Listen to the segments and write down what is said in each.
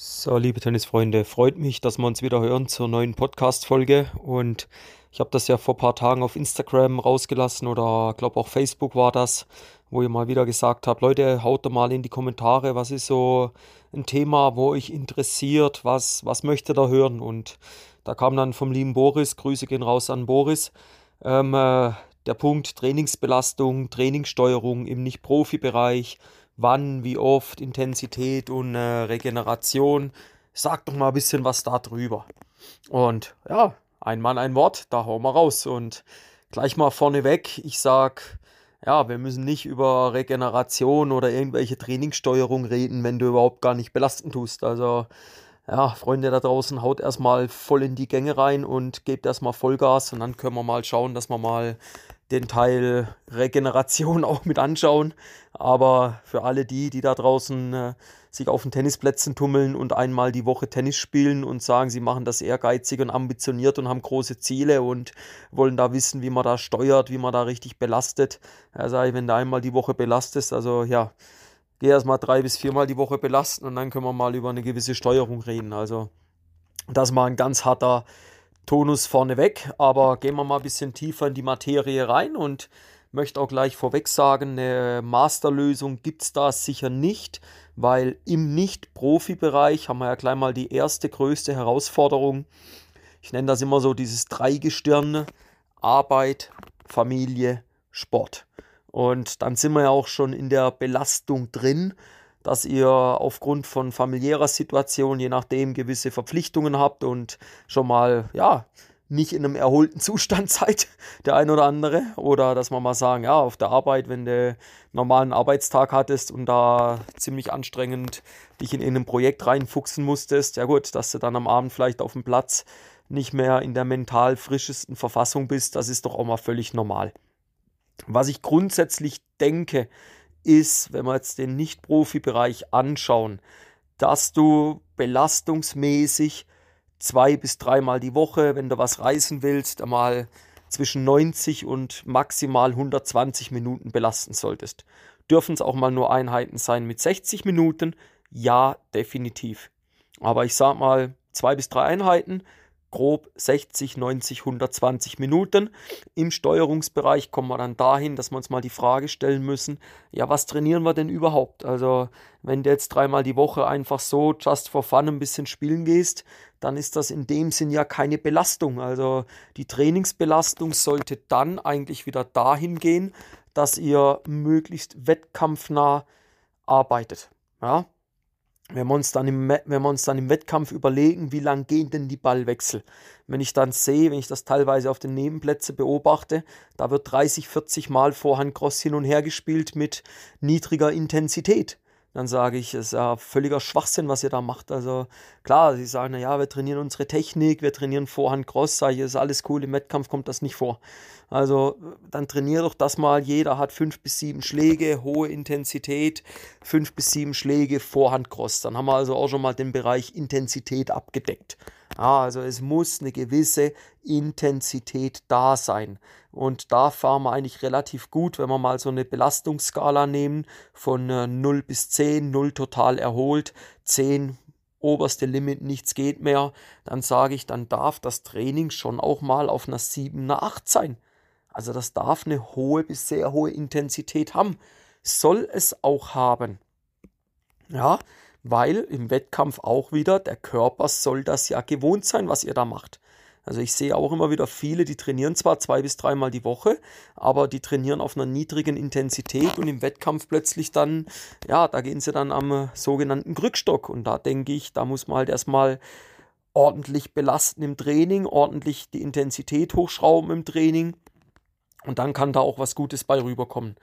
So, liebe Tennisfreunde, freut mich, dass wir uns wieder hören zur neuen Podcast-Folge. Und ich habe das ja vor ein paar Tagen auf Instagram rausgelassen oder glaube auch Facebook war das, wo ihr mal wieder gesagt habt, Leute, haut doch mal in die Kommentare, was ist so ein Thema, wo euch interessiert, was, was möchtet ihr hören? Und da kam dann vom lieben Boris, Grüße gehen raus an Boris, ähm, äh, der Punkt Trainingsbelastung, Trainingssteuerung im Nicht-Profi-Bereich wann, wie oft, Intensität und äh, Regeneration. Sag doch mal ein bisschen was da drüber. Und ja, ein Mann, ein Wort, da hauen wir raus. Und gleich mal vorneweg, ich sag, ja, wir müssen nicht über Regeneration oder irgendwelche Trainingssteuerung reden, wenn du überhaupt gar nicht belasten tust. Also, ja, Freunde da draußen, haut erstmal voll in die Gänge rein und gebt erstmal Vollgas und dann können wir mal schauen, dass wir mal den Teil Regeneration auch mit anschauen. Aber für alle die, die da draußen äh, sich auf den Tennisplätzen tummeln und einmal die Woche Tennis spielen und sagen, sie machen das ehrgeizig und ambitioniert und haben große Ziele und wollen da wissen, wie man da steuert, wie man da richtig belastet. Also wenn du einmal die Woche belastest, also ja, geh erst mal drei bis viermal die Woche belasten und dann können wir mal über eine gewisse Steuerung reden. Also das mal ein ganz harter Tonus vorneweg, aber gehen wir mal ein bisschen tiefer in die Materie rein und möchte auch gleich vorweg sagen, eine Masterlösung gibt es da sicher nicht, weil im Nicht-Profi-Bereich haben wir ja gleich mal die erste größte Herausforderung. Ich nenne das immer so dieses Dreigestirn, Arbeit, Familie, Sport. Und dann sind wir ja auch schon in der Belastung drin dass ihr aufgrund von familiärer Situation, je nachdem, gewisse Verpflichtungen habt und schon mal, ja, nicht in einem erholten Zustand seid, der ein oder andere. Oder dass man mal sagen, ja, auf der Arbeit, wenn du normalen Arbeitstag hattest und da ziemlich anstrengend dich in, in ein Projekt reinfuchsen musstest, ja gut, dass du dann am Abend vielleicht auf dem Platz nicht mehr in der mental frischesten Verfassung bist, das ist doch auch mal völlig normal. Was ich grundsätzlich denke, ist, wenn wir jetzt den Nicht-Profi-Bereich anschauen, dass du belastungsmäßig zwei bis dreimal die Woche, wenn du was reißen willst, einmal zwischen 90 und maximal 120 Minuten belasten solltest. Dürfen es auch mal nur Einheiten sein mit 60 Minuten? Ja, definitiv. Aber ich sag mal, zwei bis drei Einheiten grob 60, 90, 120 Minuten. Im Steuerungsbereich kommen wir dann dahin, dass wir uns mal die Frage stellen müssen, ja, was trainieren wir denn überhaupt? Also, wenn du jetzt dreimal die Woche einfach so just for fun ein bisschen spielen gehst, dann ist das in dem Sinn ja keine Belastung. Also, die Trainingsbelastung sollte dann eigentlich wieder dahin gehen, dass ihr möglichst wettkampfnah arbeitet. Ja, wenn wir uns dann im, wenn wir uns dann im Wettkampf überlegen, wie lang gehen denn die Ballwechsel? Wenn ich dann sehe, wenn ich das teilweise auf den Nebenplätzen beobachte, da wird 30, 40 Mal Vorhand Cross hin und her gespielt mit niedriger Intensität dann sage ich, es ist ja völliger Schwachsinn, was ihr da macht. Also klar, sie sagen, naja, wir trainieren unsere Technik, wir trainieren Vorhand Cross, sage ich, ist alles cool, im Wettkampf kommt das nicht vor. Also dann trainier doch das mal, jeder hat fünf bis sieben Schläge, hohe Intensität, fünf bis sieben Schläge Vorhand Cross. Dann haben wir also auch schon mal den Bereich Intensität abgedeckt. Ja, also es muss eine gewisse Intensität da sein. Und da fahren wir eigentlich relativ gut, wenn wir mal so eine Belastungsskala nehmen von äh, 0 bis 10, 0 total erholt, 10 oberste Limit, nichts geht mehr, dann sage ich, dann darf das Training schon auch mal auf einer 7, einer 8 sein. Also das darf eine hohe bis sehr hohe Intensität haben. Soll es auch haben. Ja, weil im Wettkampf auch wieder, der Körper soll das ja gewohnt sein, was ihr da macht. Also ich sehe auch immer wieder viele, die trainieren zwar zwei bis dreimal die Woche, aber die trainieren auf einer niedrigen Intensität und im Wettkampf plötzlich dann, ja, da gehen sie dann am sogenannten Krückstock. Und da denke ich, da muss man halt erstmal ordentlich belasten im Training, ordentlich die Intensität hochschrauben im Training. Und dann kann da auch was Gutes bei rüberkommen.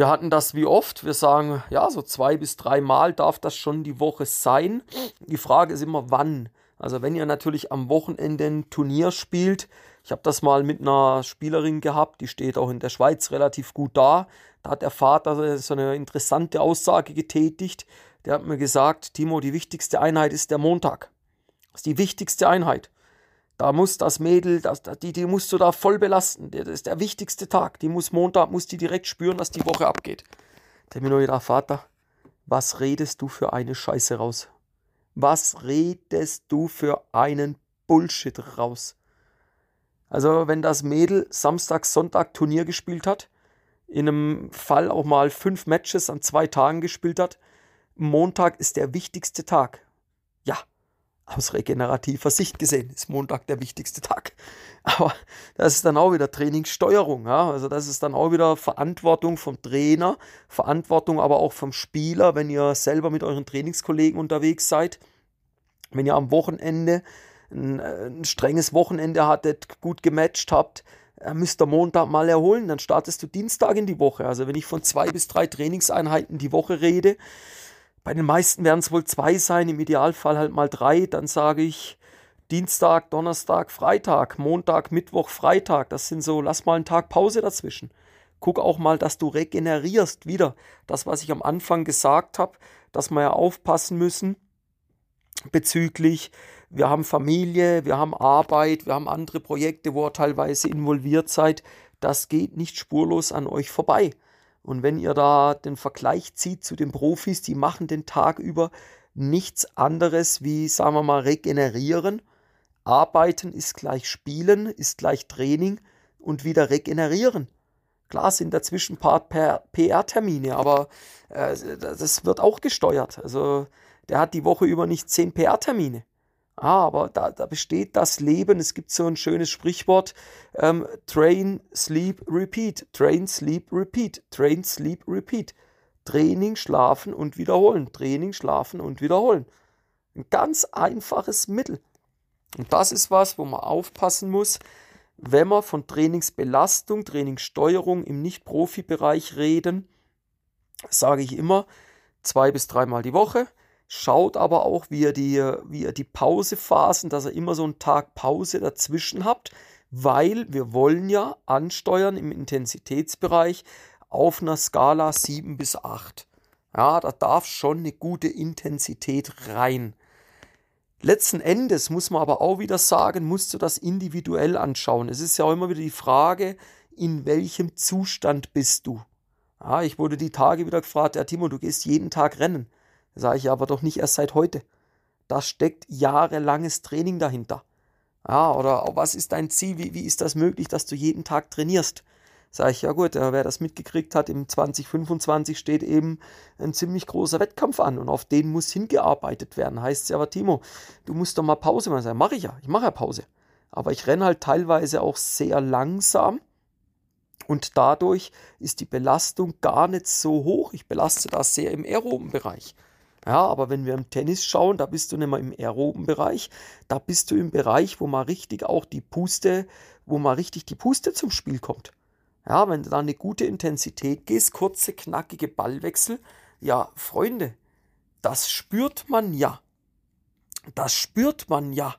Wir hatten das wie oft. Wir sagen, ja, so zwei bis drei Mal darf das schon die Woche sein. Die Frage ist immer, wann. Also wenn ihr natürlich am Wochenende ein Turnier spielt, ich habe das mal mit einer Spielerin gehabt, die steht auch in der Schweiz relativ gut da. Da hat der Vater so eine interessante Aussage getätigt. Der hat mir gesagt, Timo, die wichtigste Einheit ist der Montag. Das ist die wichtigste Einheit. Da muss das Mädel, das, die, die musst du da voll belasten. Das ist der wichtigste Tag. Die muss Montag, muss die direkt spüren, was die Woche abgeht. Der mir nur gedacht, Vater, was redest du für eine Scheiße raus? Was redest du für einen Bullshit raus? Also, wenn das Mädel Samstag, Sonntag Turnier gespielt hat, in einem Fall auch mal fünf Matches an zwei Tagen gespielt hat, Montag ist der wichtigste Tag. Aus regenerativer Sicht gesehen ist Montag der wichtigste Tag. Aber das ist dann auch wieder Trainingssteuerung. Ja? Also das ist dann auch wieder Verantwortung vom Trainer, Verantwortung aber auch vom Spieler, wenn ihr selber mit euren Trainingskollegen unterwegs seid. Wenn ihr am Wochenende ein, ein strenges Wochenende hattet, gut gematcht habt, müsst ihr Montag mal erholen, dann startest du Dienstag in die Woche. Also wenn ich von zwei bis drei Trainingseinheiten die Woche rede, bei den meisten werden es wohl zwei sein, im Idealfall halt mal drei. Dann sage ich Dienstag, Donnerstag, Freitag, Montag, Mittwoch, Freitag. Das sind so, lass mal einen Tag Pause dazwischen. Guck auch mal, dass du regenerierst wieder. Das, was ich am Anfang gesagt habe, dass wir ja aufpassen müssen bezüglich, wir haben Familie, wir haben Arbeit, wir haben andere Projekte, wo ihr teilweise involviert seid. Das geht nicht spurlos an euch vorbei. Und wenn ihr da den Vergleich zieht zu den Profis, die machen den Tag über nichts anderes wie, sagen wir mal, regenerieren. Arbeiten ist gleich Spielen, ist gleich Training und wieder regenerieren. Klar sind dazwischen ein paar PR-Termine, aber äh, das wird auch gesteuert. Also der hat die Woche über nicht zehn PR-Termine. Aber da, da besteht das Leben. Es gibt so ein schönes Sprichwort: ähm, Train, Sleep, Repeat. Train, Sleep, Repeat. Train, Sleep, Repeat. Training, schlafen und wiederholen. Training, schlafen und wiederholen. Ein ganz einfaches Mittel. Und das ist was, wo man aufpassen muss, wenn wir von Trainingsbelastung, Trainingssteuerung im Nicht-Profi-Bereich reden, sage ich immer zwei bis dreimal die Woche Schaut aber auch, wie ihr die, wie ihr die Pausephasen, dass ihr immer so einen Tag Pause dazwischen habt, weil wir wollen ja ansteuern im Intensitätsbereich auf einer Skala 7 bis 8. Ja, da darf schon eine gute Intensität rein. Letzten Endes muss man aber auch wieder sagen, musst du das individuell anschauen. Es ist ja auch immer wieder die Frage, in welchem Zustand bist du? Ja, ich wurde die Tage wieder gefragt, ja Timo, du gehst jeden Tag rennen. Sage ich aber doch nicht erst seit heute. Da steckt jahrelanges Training dahinter. Ja, oder was ist dein Ziel? Wie, wie ist das möglich, dass du jeden Tag trainierst? Sage ich, ja gut, wer das mitgekriegt hat, im 2025 steht eben ein ziemlich großer Wettkampf an und auf den muss hingearbeitet werden. Heißt es ja, aber Timo, du musst doch mal Pause machen. Mache ich ja, ich mache ja Pause. Aber ich renne halt teilweise auch sehr langsam und dadurch ist die Belastung gar nicht so hoch. Ich belaste das sehr im aeroben Bereich. Ja, aber wenn wir im Tennis schauen, da bist du nicht mehr im aeroben Bereich, da bist du im Bereich, wo mal richtig auch die Puste, wo mal richtig die Puste zum Spiel kommt. Ja, wenn du da eine gute Intensität gehst, kurze, knackige Ballwechsel, ja, Freunde, das spürt man ja. Das spürt man ja.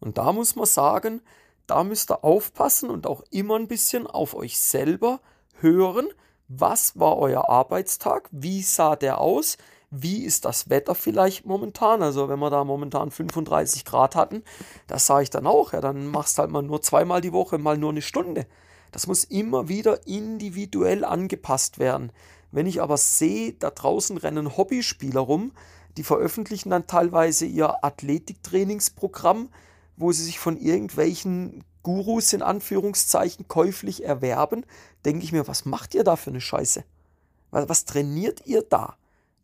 Und da muss man sagen, da müsst ihr aufpassen und auch immer ein bisschen auf euch selber hören, was war euer Arbeitstag, wie sah der aus, wie ist das Wetter vielleicht momentan? Also wenn wir da momentan 35 Grad hatten, das sage ich dann auch, ja, dann machst halt mal nur zweimal die Woche, mal nur eine Stunde. Das muss immer wieder individuell angepasst werden. Wenn ich aber sehe, da draußen rennen Hobbyspieler rum, die veröffentlichen dann teilweise ihr Athletiktrainingsprogramm, wo sie sich von irgendwelchen Gurus in Anführungszeichen käuflich erwerben, denke ich mir, was macht ihr da für eine Scheiße? Was trainiert ihr da?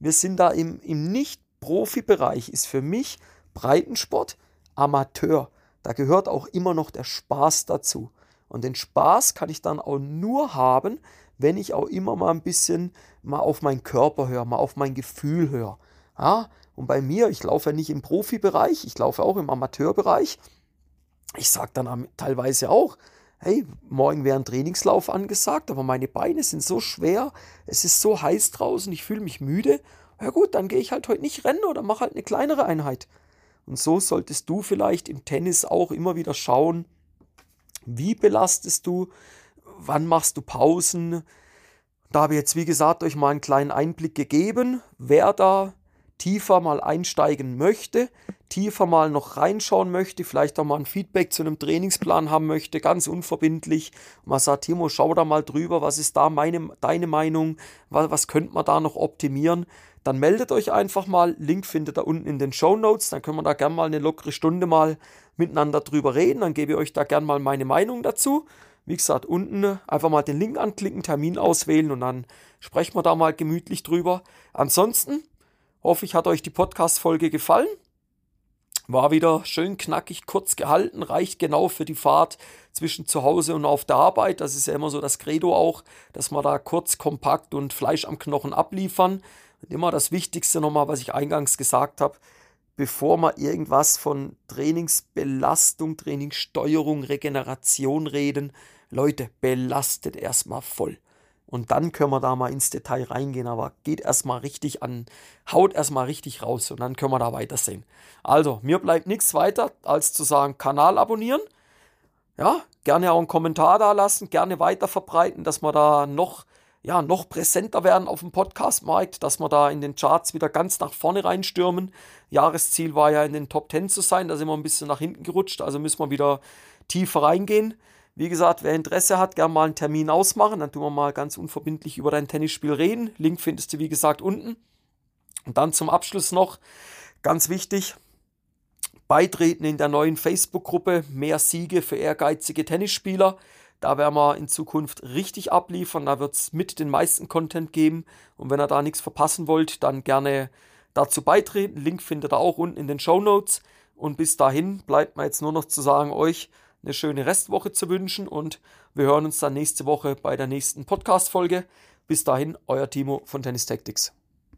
Wir sind da im, im Nicht-Profi-Bereich, ist für mich Breitensport Amateur. Da gehört auch immer noch der Spaß dazu. Und den Spaß kann ich dann auch nur haben, wenn ich auch immer mal ein bisschen mal auf meinen Körper höre, mal auf mein Gefühl höre. Ja, und bei mir, ich laufe ja nicht im Profibereich, ich laufe auch im Amateurbereich. Ich sage dann teilweise auch, hey, morgen wäre ein Trainingslauf angesagt, aber meine Beine sind so schwer, es ist so heiß draußen, ich fühle mich müde. Ja gut, dann gehe ich halt heute nicht rennen oder mache halt eine kleinere Einheit. Und so solltest du vielleicht im Tennis auch immer wieder schauen, wie belastest du, wann machst du Pausen. Da habe ich jetzt, wie gesagt, euch mal einen kleinen Einblick gegeben, wer da tiefer mal einsteigen möchte, tiefer mal noch reinschauen möchte, vielleicht auch mal ein Feedback zu einem Trainingsplan haben möchte, ganz unverbindlich. Man sagt, Timo, schau da mal drüber, was ist da meine, deine Meinung, was, was könnte man da noch optimieren, dann meldet euch einfach mal. Link findet ihr unten in den Show Notes. Dann können wir da gerne mal eine lockere Stunde mal miteinander drüber reden. Dann gebe ich euch da gerne mal meine Meinung dazu. Wie gesagt, unten einfach mal den Link anklicken, Termin auswählen und dann sprechen wir da mal gemütlich drüber. Ansonsten hoffe ich, hat euch die Podcast-Folge gefallen. War wieder schön knackig, kurz gehalten, reicht genau für die Fahrt zwischen zu Hause und auf der Arbeit. Das ist ja immer so das Credo auch, dass wir da kurz, kompakt und Fleisch am Knochen abliefern. Und immer das Wichtigste nochmal, was ich eingangs gesagt habe, bevor wir irgendwas von Trainingsbelastung, Trainingssteuerung, Regeneration reden, Leute, belastet erstmal voll. Und dann können wir da mal ins Detail reingehen, aber geht erstmal richtig an, haut erstmal richtig raus und dann können wir da weitersehen. Also, mir bleibt nichts weiter, als zu sagen, Kanal abonnieren. Ja, gerne auch einen Kommentar da lassen, gerne weiter verbreiten, dass wir da noch, ja, noch präsenter werden auf dem Podcast-Markt, dass wir da in den Charts wieder ganz nach vorne reinstürmen. Jahresziel war ja in den Top 10 zu sein, da sind wir ein bisschen nach hinten gerutscht, also müssen wir wieder tiefer reingehen. Wie gesagt, wer Interesse hat, gerne mal einen Termin ausmachen. Dann tun wir mal ganz unverbindlich über dein Tennisspiel reden. Link findest du, wie gesagt, unten. Und dann zum Abschluss noch, ganz wichtig, beitreten in der neuen Facebook-Gruppe Mehr Siege für ehrgeizige Tennisspieler. Da werden wir in Zukunft richtig abliefern. Da wird es mit den meisten Content geben. Und wenn ihr da nichts verpassen wollt, dann gerne dazu beitreten. Link findet ihr auch unten in den Show Notes. Und bis dahin bleibt mir jetzt nur noch zu sagen euch, eine schöne Restwoche zu wünschen und wir hören uns dann nächste Woche bei der nächsten Podcast-Folge. Bis dahin, euer Timo von Tennis Tactics.